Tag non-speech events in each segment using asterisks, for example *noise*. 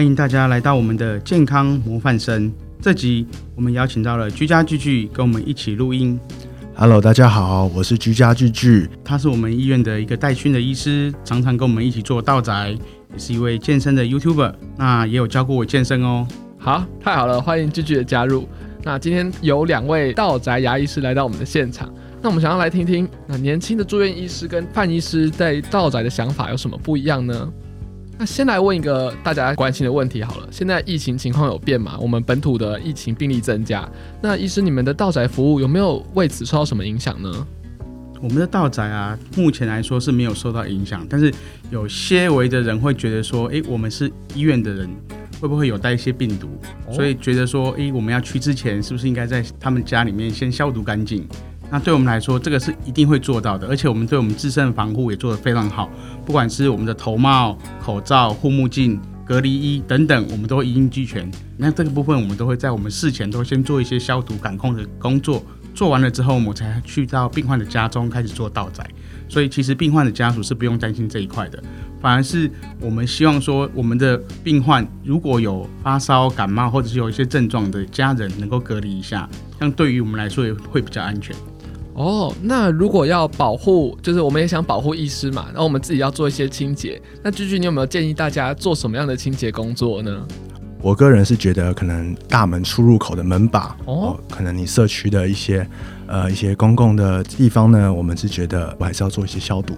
欢迎大家来到我们的健康模范生。这集我们邀请到了居家聚聚跟我们一起录音。Hello，大家好，我是居家聚聚，他是我们医院的一个带训的医师，常常跟我们一起做道宅，也是一位健身的 YouTuber，那也有教过我健身哦。好，太好了，欢迎聚聚的加入。那今天有两位道宅牙医师来到我们的现场，那我们想要来听听，那年轻的住院医师跟范医师在道宅的想法有什么不一样呢？那先来问一个大家关心的问题好了，现在疫情情况有变嘛？我们本土的疫情病例增加，那医师你们的道宅服务有没有为此受到什么影响呢？我们的道宅啊，目前来说是没有受到影响，但是有些微的人会觉得说，诶、欸，我们是医院的人，会不会有带一些病毒？哦、所以觉得说，诶、欸，我们要去之前，是不是应该在他们家里面先消毒干净？那对我们来说，这个是一定会做到的，而且我们对我们自身的防护也做得非常好。不管是我们的头帽、口罩、护目镜、隔离衣等等，我们都一应俱全。那这个部分，我们都会在我们事前都先做一些消毒、感控的工作。做完了之后，我们才去到病患的家中开始做道宅。所以，其实病患的家属是不用担心这一块的，反而是我们希望说，我们的病患如果有发烧、感冒或者是有一些症状的家人，能够隔离一下，这样对于我们来说也会比较安全。哦，那如果要保护，就是我们也想保护医师嘛，那我们自己要做一些清洁。那句句，你有没有建议大家做什么样的清洁工作呢？我个人是觉得，可能大门出入口的门把，哦，可能你社区的一些呃一些公共的地方呢，我们是觉得我还是要做一些消毒。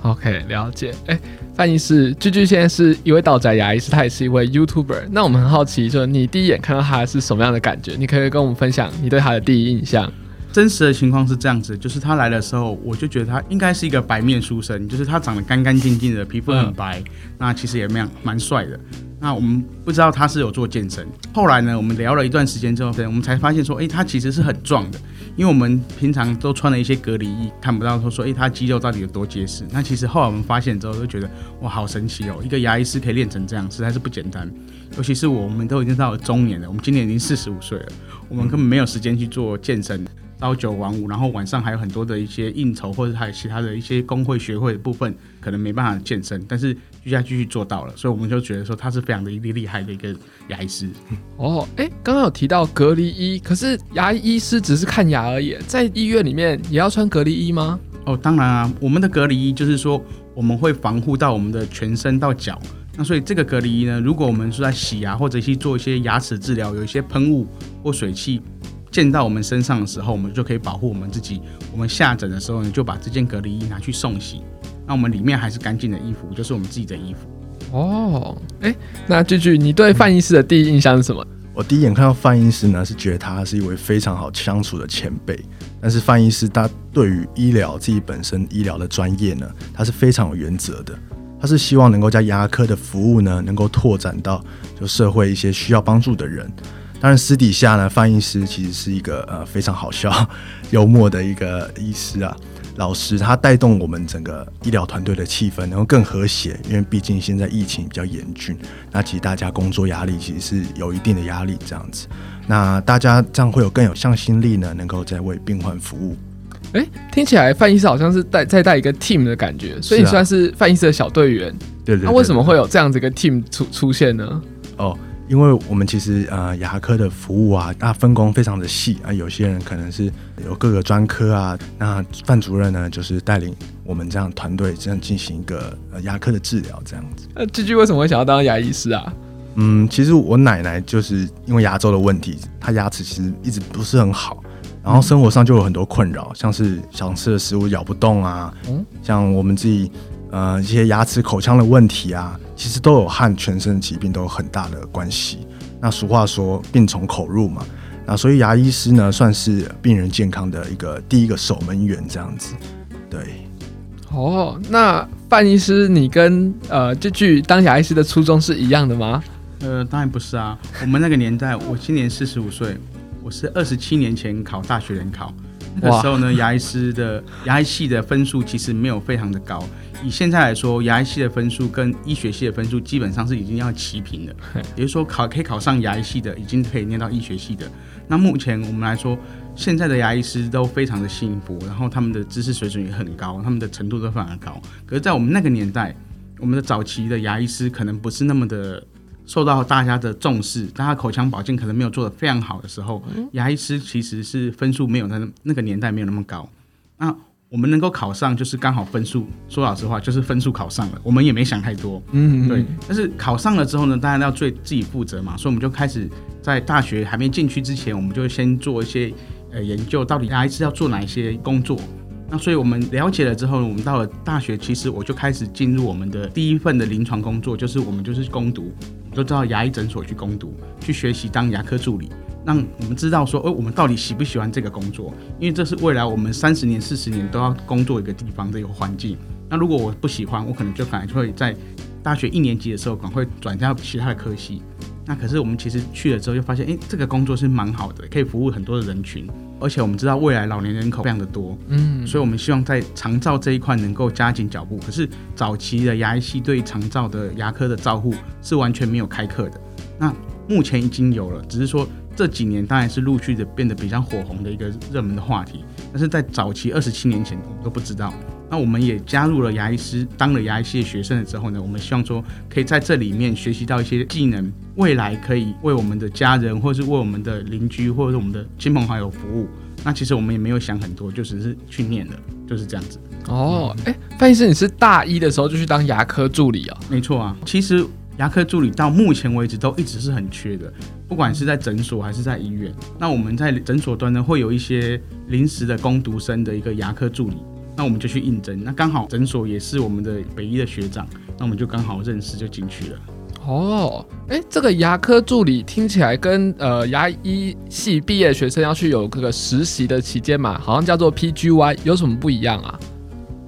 OK，了解。哎、欸，范医师，居居现在是一位道宅牙医师，他也是一位 YouTuber。那我们很好奇，就是你第一眼看到他是什么样的感觉？你可以跟我们分享你对他的第一印象。真实的情况是这样子，就是他来的时候，我就觉得他应该是一个白面书生，就是他长得干干净净的，皮肤很白，嗯、那其实也蛮蛮帅的。那我们不知道他是有做健身，后来呢，我们聊了一段时间之后，我们才发现说，哎、欸，他其实是很壮的，因为我们平常都穿了一些隔离衣，看不到说说，哎、欸，他肌肉到底有多结实。那其实后来我们发现之后，就觉得哇，好神奇哦，一个牙医师可以练成这样，实在是不简单。尤其是我们都已经到了中年了，我们今年已经四十五岁了，我们根本没有时间去做健身。朝九晚五，然后晚上还有很多的一些应酬，或者还有其他的一些工会学会的部分，可能没办法健身，但是居家继续做到了，所以我们就觉得说他是非常的厉厉害的一个牙医师。哦，哎，刚刚有提到隔离衣，可是牙医师只是看牙而已，在医院里面也要穿隔离衣吗？哦，当然啊，我们的隔离衣就是说我们会防护到我们的全身到脚，那所以这个隔离衣呢，如果我们是在洗牙或者去做一些牙齿治疗，有一些喷雾或水汽。溅到我们身上的时候，我们就可以保护我们自己。我们下诊的时候你，就把这件隔离衣拿去送洗。那我们里面还是干净的衣服，就是我们自己的衣服。哦，哎、欸，那句句，你对范医师的第一印象是什么？我第一眼看到范医师呢，是觉得他是一位非常好相处的前辈。但是范医师他对于医疗自己本身医疗的专业呢，他是非常有原则的。他是希望能够将牙科的服务呢，能够拓展到就社会一些需要帮助的人。当然，私底下呢，翻译师其实是一个呃非常好笑、*laughs* 幽默的一个医师啊。老师他带动我们整个医疗团队的气氛，然后更和谐。因为毕竟现在疫情比较严峻，那其实大家工作压力其实是有一定的压力这样子。那大家这样会有更有向心力呢，能够在为病患服务。哎、欸，听起来范医师好像是带再带一个 team 的感觉，所以你算是范医师的小队员。对，对对。那为什么会有这样子一个 team 出出现呢？哦。因为我们其实呃牙科的服务啊，那分工非常的细啊，有些人可能是有各个专科啊，那范主任呢就是带领我们这样团队这样进行一个呃牙科的治疗这样子。那聚聚为什么会想要当牙医师啊？嗯，其实我奶奶就是因为牙周的问题，她牙齿其实一直不是很好，然后生活上就有很多困扰，像是想吃的食物咬不动啊，嗯，像我们自己。呃，一些牙齿、口腔的问题啊，其实都有和全身疾病都有很大的关系。那俗话说“病从口入”嘛，那所以牙医师呢，算是病人健康的一个第一个守门员这样子。对，哦，那范医师，你跟呃这句当牙医师的初衷是一样的吗？呃，当然不是啊。我们那个年代，我今年四十五岁，我是二十七年前考大学联考，那个时候呢，牙医师的牙医系的分数其实没有非常的高。以现在来说，牙医系的分数跟医学系的分数基本上是已经要齐平的。也就是说，考可以考上牙医系的，已经可以念到医学系的。那目前我们来说，现在的牙医师都非常的幸福，然后他们的知识水准也很高，他们的程度都非常的高。可是，在我们那个年代，我们的早期的牙医师可能不是那么的受到大家的重视，大家口腔保健可能没有做得非常好的时候，牙医师其实是分数没有那那个年代没有那么高。那我们能够考上，就是刚好分数。说老实话，就是分数考上了，我们也没想太多。嗯，对。但是考上了之后呢，当然要对自己负责嘛，所以我们就开始在大学还没进去之前，我们就先做一些呃研究，到底牙医师要做哪一些工作。那所以我们了解了之后，我们到了大学，其实我就开始进入我们的第一份的临床工作，就是我们就是攻读，都知道牙医诊所去攻读，去学习当牙科助理。让我们知道说，诶，我们到底喜不喜欢这个工作？因为这是未来我们三十年、四十年都要工作一个地方的一个环境。那如果我不喜欢，我可能就可能会在大学一年级的时候，赶快转到其他的科系。那可是我们其实去了之后，就发现，诶，这个工作是蛮好的，可以服务很多的人群，而且我们知道未来老年人口非常的多，嗯，所以我们希望在长照这一块能够加紧脚步。可是早期的牙医系对长照的牙科的照护是完全没有开课的。那目前已经有了，只是说。这几年当然是陆续的变得比较火红的一个热门的话题，但是在早期二十七年前我们都不知道。那我们也加入了牙医师，当了牙医系的学生了之后呢，我们希望说可以在这里面学习到一些技能，未来可以为我们的家人，或是为我们的邻居，或者是我们的亲朋好友服务。那其实我们也没有想很多，就只是去念了，就是这样子。哦，哎，范医师，你是大一的时候就去当牙科助理啊？没错啊，其实。牙科助理到目前为止都一直是很缺的，不管是在诊所还是在医院。那我们在诊所端呢，会有一些临时的工读生的一个牙科助理，那我们就去应征。那刚好诊所也是我们的北医的学长，那我们就刚好认识就进去了。哦，哎、欸，这个牙科助理听起来跟呃牙医系毕业学生要去有这个实习的期间嘛，好像叫做 PGY，有什么不一样啊？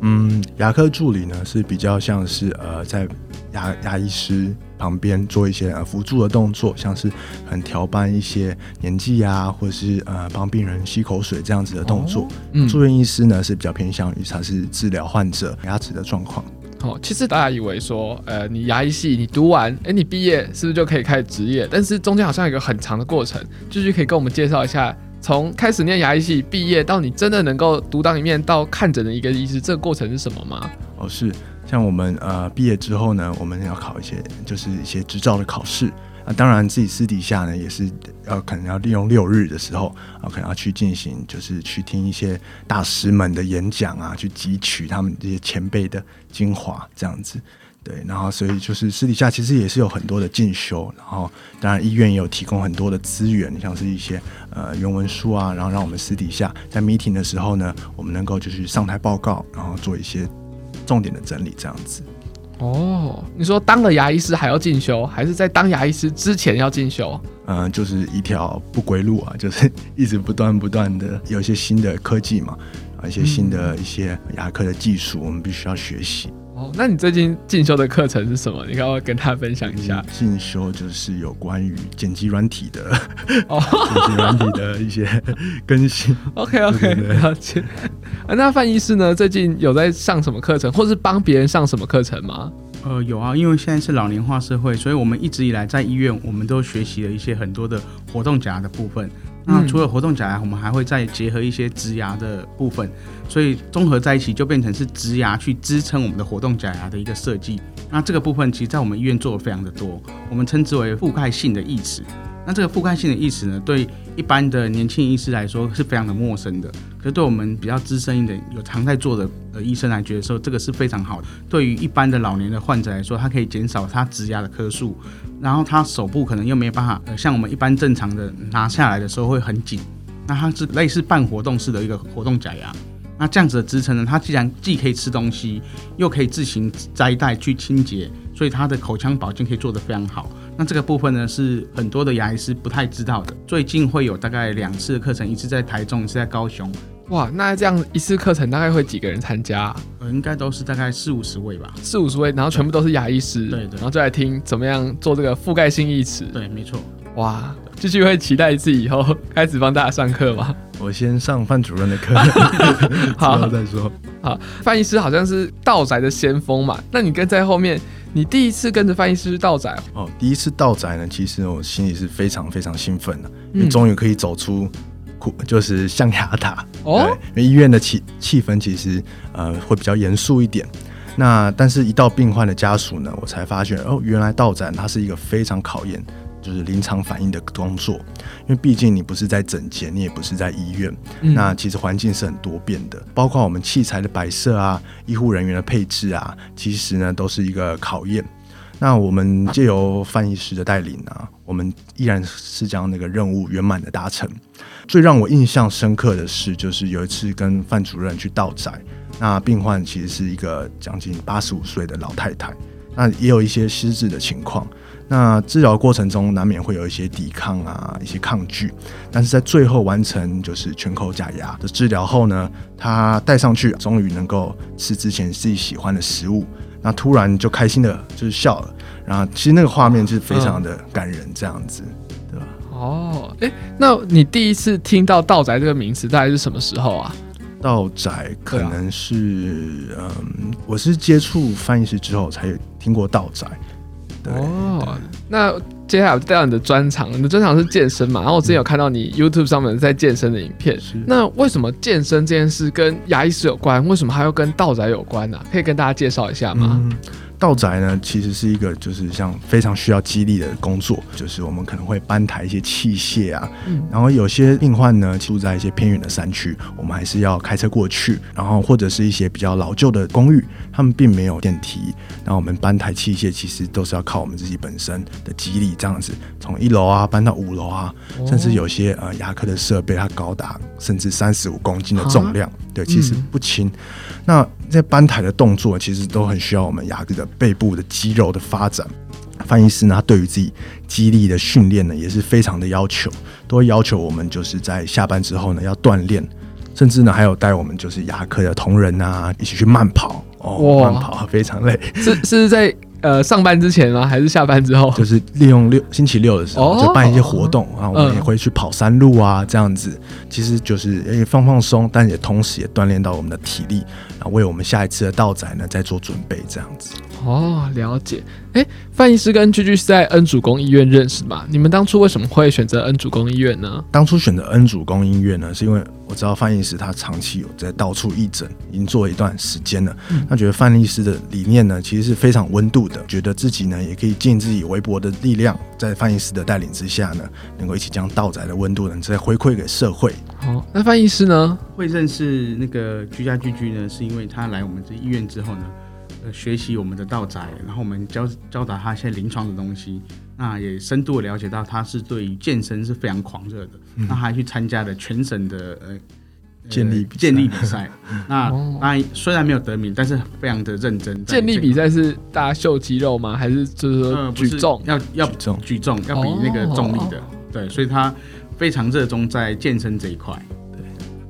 嗯，牙科助理呢是比较像是呃在。牙牙医师旁边做一些呃辅助的动作，像是很调班一些年纪啊，或者是呃帮病人吸口水这样子的动作。哦嗯、住院医师呢是比较偏向于他是治疗患者牙齿的状况。哦，其实大家以为说，呃，你牙医系你读完，哎，你毕业是不是就可以开始职业？但是中间好像有一个很长的过程，就是可以跟我们介绍一下，从开始念牙医系毕业到你真的能够独当一面到看诊的一个医师，这个过程是什么吗？哦，是。像我们呃毕业之后呢，我们要考一些就是一些执照的考试啊。当然自己私底下呢也是要可能要利用六日的时候啊，可能要去进行就是去听一些大师们的演讲啊，去汲取他们这些前辈的精华这样子。对，然后所以就是私底下其实也是有很多的进修，然后当然医院也有提供很多的资源，像是一些呃原文书啊，然后让我们私底下在 meeting 的时候呢，我们能够就是上台报告，然后做一些。重点的整理这样子哦，你说当了牙医师还要进修，还是在当牙医师之前要进修？嗯，就是一条不归路啊，就是一直不断不断的有一些新的科技嘛，啊，一些新的一些牙科的技术，我们必须要学习。哦，那你最近进修的课程是什么？你可不可以跟他分享一下？进修就是有关于剪辑软体的，*laughs* 哦，剪辑软体的一些 *laughs* 更新。OK OK，了解。啊，那范医师呢？最近有在上什么课程，或是帮别人上什么课程吗？呃，有啊，因为现在是老年化社会，所以我们一直以来在医院，我们都学习了一些很多的活动夹的部分。那除了活动假牙，我们还会再结合一些植牙的部分，所以综合在一起就变成是植牙去支撑我们的活动假牙的一个设计。那这个部分其实在我们医院做的非常的多，我们称之为覆盖性的义齿。那这个覆盖性的义齿呢，对一般的年轻医师来说是非常的陌生的，可是对我们比较资深一点、有常在做的呃医生来觉得说，这个是非常好。对于一般的老年的患者来说，它可以减少他植牙的颗数，然后他手部可能又没有办法，呃，像我们一般正常的拿下来的时候会很紧，那它是类似半活动式的一个活动假牙。那这样子的支撑呢，它既然既可以吃东西，又可以自行摘带去清洁，所以它的口腔保健可以做得非常好。那这个部分呢，是很多的牙医师不太知道的。最近会有大概两次的课程，一次在台中，一次在高雄。哇，那这样一次课程大概会几个人参加？呃，应该都是大概四五十位吧。四五十位，然后全部都是牙医师。对对。然后就来听怎么样做这个覆盖性义齿。对，没错。哇，继续会期待自己以后开始帮大家上课吗？我先上范主任的课，*laughs* 好，之后再说。好，范医师好像是道宅的先锋嘛，那你跟在后面。你第一次跟着翻译师到宅哦？第一次到宅呢，其实我心里是非常非常兴奋的，因为终于可以走出苦，就是象牙塔。哦，因为医院的气气氛其实呃会比较严肃一点。那但是，一到病患的家属呢，我才发现哦，原来到宅它是一个非常考验就是临场反应的工作，因为毕竟你不是在诊间，你也不是在医院，嗯、那其实环境是很多变的，包括我们器材的摆设啊，医护人员的配置啊，其实呢都是一个考验。那我们借由范医师的带领呢，我们依然是将那个任务圆满的达成。最让我印象深刻的是，就是有一次跟范主任去道宅，那病患其实是一个将近八十五岁的老太太，那也有一些失智的情况。那治疗过程中难免会有一些抵抗啊，一些抗拒，但是在最后完成就是全口假牙的治疗后呢，他戴上去，终于能够吃之前自己喜欢的食物。那突然就开心的，就是笑了，然后其实那个画面就是非常的感人，这样子，嗯、对吧？哦，哎，那你第一次听到“道宅”这个名词大概是什么时候啊？道宅可能是，啊、嗯，我是接触翻译师之后才有听过道宅。对哦，那。接下来就带到你的专长，你的专长是健身嘛？然后我之前有看到你 YouTube 上面在健身的影片。那为什么健身这件事跟牙医师有关？为什么还要跟道宅有关呢、啊？可以跟大家介绍一下吗？嗯到宅呢，其实是一个就是像非常需要激励的工作，就是我们可能会搬抬一些器械啊，嗯、然后有些病患呢住在一些偏远的山区，我们还是要开车过去，然后或者是一些比较老旧的公寓，他们并没有电梯，然后我们搬抬器械其实都是要靠我们自己本身的激励，这样子从一楼啊搬到五楼啊，哦、甚至有些呃牙科的设备它高达甚至三十五公斤的重量，啊、对，其实不轻。嗯、那在搬抬的动作其实都很需要我们牙科的背部的肌肉的发展。翻译师呢，他对于自己肌力的训练呢，也是非常的要求，都会要求我们就是在下班之后呢要锻炼，甚至呢还有带我们就是牙科的同仁啊一起去慢跑哦，慢跑非常累，是是在。呃，上班之前吗？还是下班之后？就是利用六星期六的时候，就办一些活动啊，我们也会去跑山路啊，这样子，其实就是也放放松，但也同时也锻炼到我们的体力，然后为我们下一次的道载呢再做准备，这样子。哦，了解。哎，范医师跟居居是在恩主公医院认识吗？你们当初为什么会选择恩主公医院呢？当初选择恩主公医院呢，是因为我知道范医师他长期有在到处义诊，已经做了一段时间了。嗯、那觉得范医师的理念呢，其实是非常温度的，觉得自己呢也可以尽自己微薄的力量，在范医师的带领之下呢，能够一起将道宅的温度呢再回馈给社会。好，那范医师呢会认识那个居家居居呢，是因为他来我们这医院之后呢。呃，学习我们的道宅，然后我们教教导他一些临床的东西，那也深度的了解到他是对于健身是非常狂热的，嗯、那他还去参加了全省的呃健力健力比赛，那当然虽然没有得名，但是非常的认真。健力比赛是大家秀肌肉吗？还是就是说举重？呃、要要举重，举重要比那个重力的，哦、对，所以他非常热衷在健身这一块。对，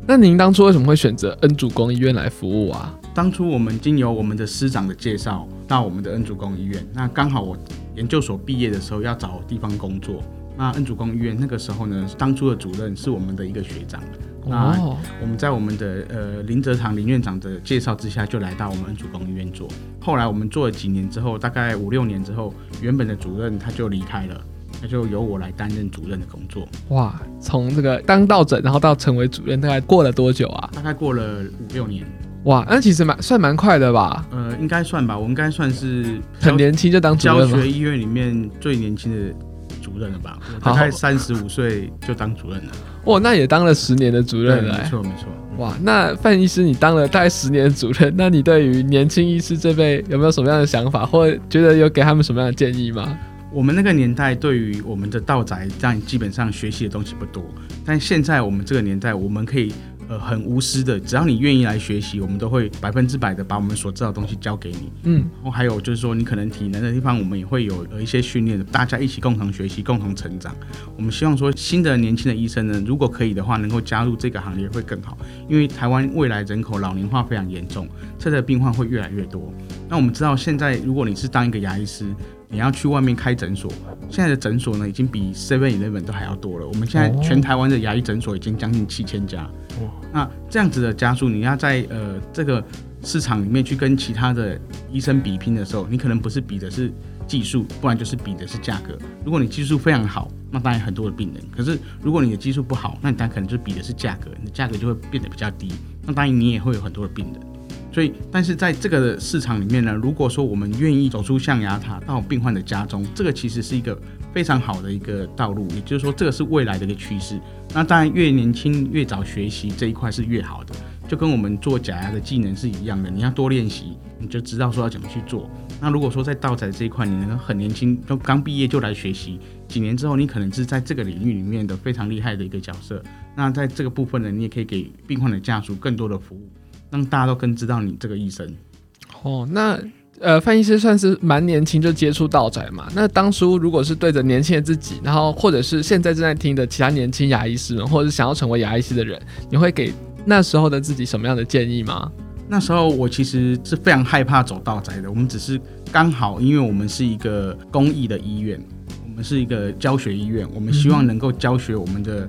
那您当初为什么会选择恩主公医院来服务啊？当初我们经由我们的师长的介绍到我们的恩主公医院，那刚好我研究所毕业的时候要找地方工作，那恩主公医院那个时候呢，当初的主任是我们的一个学长，那我们在我们的呃林泽堂林院长的介绍之下，就来到我们恩主公医院做。后来我们做了几年之后，大概五六年之后，原本的主任他就离开了，那就由我来担任主任的工作。哇，从这个当道诊，然后到成为主任，大概过了多久啊？大概过了五六年。哇，那其实蛮算蛮快的吧？呃，应该算吧，我应该算是很年轻就当主任教学医院里面最年轻的主任了吧？大概三十五岁就当主任了。哇，那也当了十年的主任了。没错没错。哇，那范医师你当了大概十年的主任，*laughs* 那你对于年轻医师这辈有没有什么样的想法，或者觉得有给他们什么样的建议吗？我们那个年代对于我们的道宅这样基本上学习的东西不多，但现在我们这个年代，我们可以。呃，很无私的，只要你愿意来学习，我们都会百分之百的把我们所知道的东西教给你。嗯，然后还有就是说，你可能体能的地方，我们也会有呃一些训练，大家一起共同学习，共同成长。我们希望说，新的年轻的医生呢，如果可以的话，能够加入这个行业会更好，因为台湾未来人口老龄化非常严重，这类病患会越来越多。那我们知道，现在如果你是当一个牙医师，你要去外面开诊所，现在的诊所呢，已经比 Seven Eleven 都还要多了。我们现在全台湾的牙医诊所已经将近七千家。哦，那这样子的家数，你要在呃这个市场里面去跟其他的医生比拼的时候，你可能不是比的是技术，不然就是比的是价格。如果你技术非常好，那当然很多的病人；可是如果你的技术不好，那你当然可能就比的是价格，你的价格就会变得比较低。那当然你也会有很多的病人。所以，但是在这个市场里面呢，如果说我们愿意走出象牙塔到病患的家中，这个其实是一个非常好的一个道路。也就是说，这个是未来的一个趋势。那当然，越年轻越早学习这一块是越好的，就跟我们做假牙的技能是一样的。你要多练习，你就知道说要怎么去做。那如果说在道宅这一块，你能很年轻，就刚毕业就来学习，几年之后，你可能是在这个领域里面的非常厉害的一个角色。那在这个部分呢，你也可以给病患的家属更多的服务。让大家都更知道你这个医生哦。那呃，范医师算是蛮年轻就接触道宅嘛。那当初如果是对着年轻的自己，然后或者是现在正在听的其他年轻牙医师们，或者是想要成为牙医师的人，你会给那时候的自己什么样的建议吗？那时候我其实是非常害怕走道宅的。我们只是刚好，因为我们是一个公益的医院，我们是一个教学医院，我们希望能够教学我们的。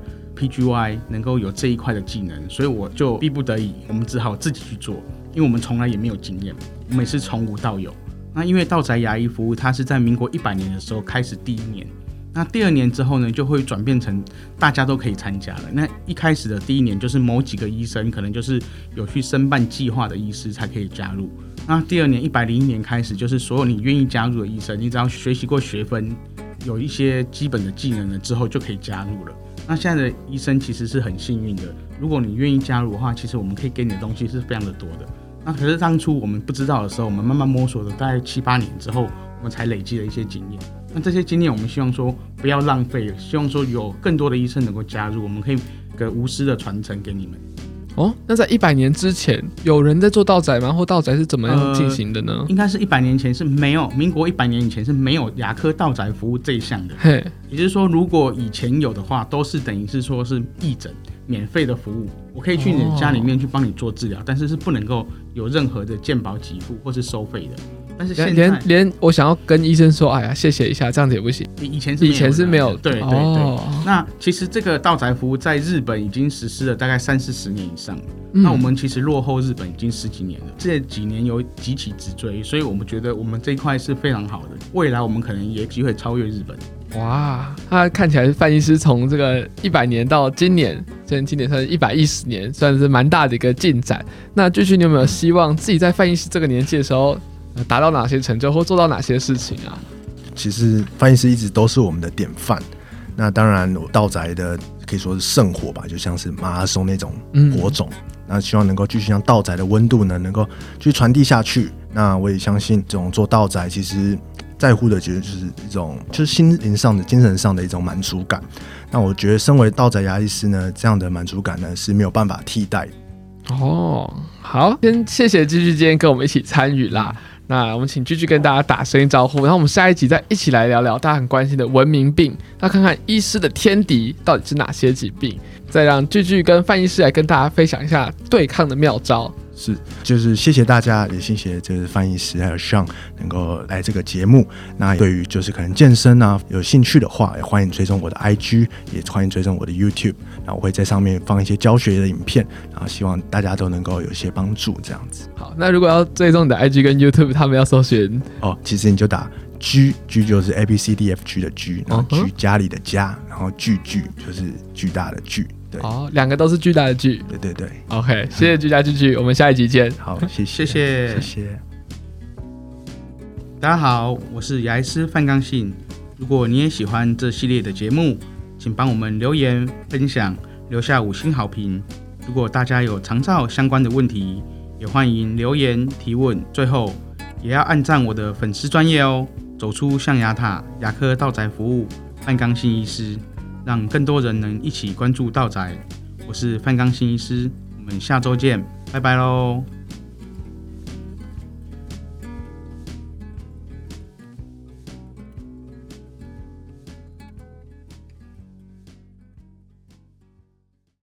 PGY 能够有这一块的技能，所以我就逼不得已，我们只好自己去做，因为我们从来也没有经验，我们也是从无到有。那因为道宅牙医服务，它是在民国一百年的时候开始第一年，那第二年之后呢，就会转变成大家都可以参加了。那一开始的第一年，就是某几个医生，可能就是有去申办计划的医师才可以加入。那第二年一百零一年开始，就是所有你愿意加入的医生，你只要学习过学分，有一些基本的技能了之后，就可以加入了。那现在的医生其实是很幸运的，如果你愿意加入的话，其实我们可以给你的东西是非常的多的。那可是当初我们不知道的时候，我们慢慢摸索了大概七八年之后，我们才累积了一些经验。那这些经验我们希望说不要浪费，希望说有更多的医生能够加入，我们可以给无私的传承给你们。哦，那在一百年之前，有人在做道宅吗？或道宅是怎么样进行的呢？呃、应该是一百年前是没有，民国一百年以前是没有牙科道宅服务这一项的。嘿，也就是说，如果以前有的话，都是等于是说是义诊，免费的服务，我可以去你的家里面去帮你做治疗，哦、但是是不能够有任何的健保给付或是收费的。但是连连我想要跟医生说，哎呀，谢谢一下，这样子也不行。以前是以前是没有，对对对。哦、那其实这个道宅服务在日本已经实施了大概三四十年以上了。嗯、那我们其实落后日本已经十几年了，这几年有几起直追，所以我们觉得我们这一块是非常好的。未来我们可能也有机会超越日本。哇，他看起来是范医师从这个一百年到今年，今今年算是一百一十年，算是蛮大的一个进展。那继续，你有没有希望自己在范医师这个年纪的时候？达到哪些成就或做到哪些事情啊？其实翻译师一直都是我们的典范。那当然，道宅的可以说是圣火吧，就像是马拉松那种火种。嗯、那希望能够继续将道宅的温度呢，能够继续传递下去。那我也相信，这种做道宅其实在乎的，其实就是一种就是心灵上的、精神上的一种满足感。那我觉得，身为道宅牙医师呢，这样的满足感呢是没有办法替代。哦，好，先谢谢继续今天跟我们一起参与啦。那我们请居居跟大家打声招呼，然后我们下一集再一起来聊聊大家很关心的文明病，那看看医师的天敌到底是哪些疾病，再让居居跟范医师来跟大家分享一下对抗的妙招。是，就是谢谢大家，也谢谢就是翻译师还有 Sean 能够来这个节目。那对于就是可能健身啊有兴趣的话，也欢迎追踪我的 IG，也欢迎追踪我的 YouTube。那我会在上面放一些教学的影片，然后希望大家都能够有一些帮助，这样子。好，那如果要追踪你的 IG 跟 YouTube，他们要搜寻哦，其实你就打 G G 就是 A B C D F G 的 G，然后 G 家里的家，然后巨巨就是巨大的巨。对哦，两个都是巨大的巨。对对对，OK，谢谢巨大巨巨，我们下一集见。好，*laughs* 谢谢谢谢谢谢。大家好，我是牙医师范刚信。如果你也喜欢这系列的节目，请帮我们留言分享，留下五星好评。如果大家有长照相关的问题，也欢迎留言提问。最后，也要按赞我的粉丝专业哦。走出象牙塔，牙科道宅服务，范刚信医师。让更多人能一起关注道宅，我是范刚新医师，我们下周见，拜拜喽。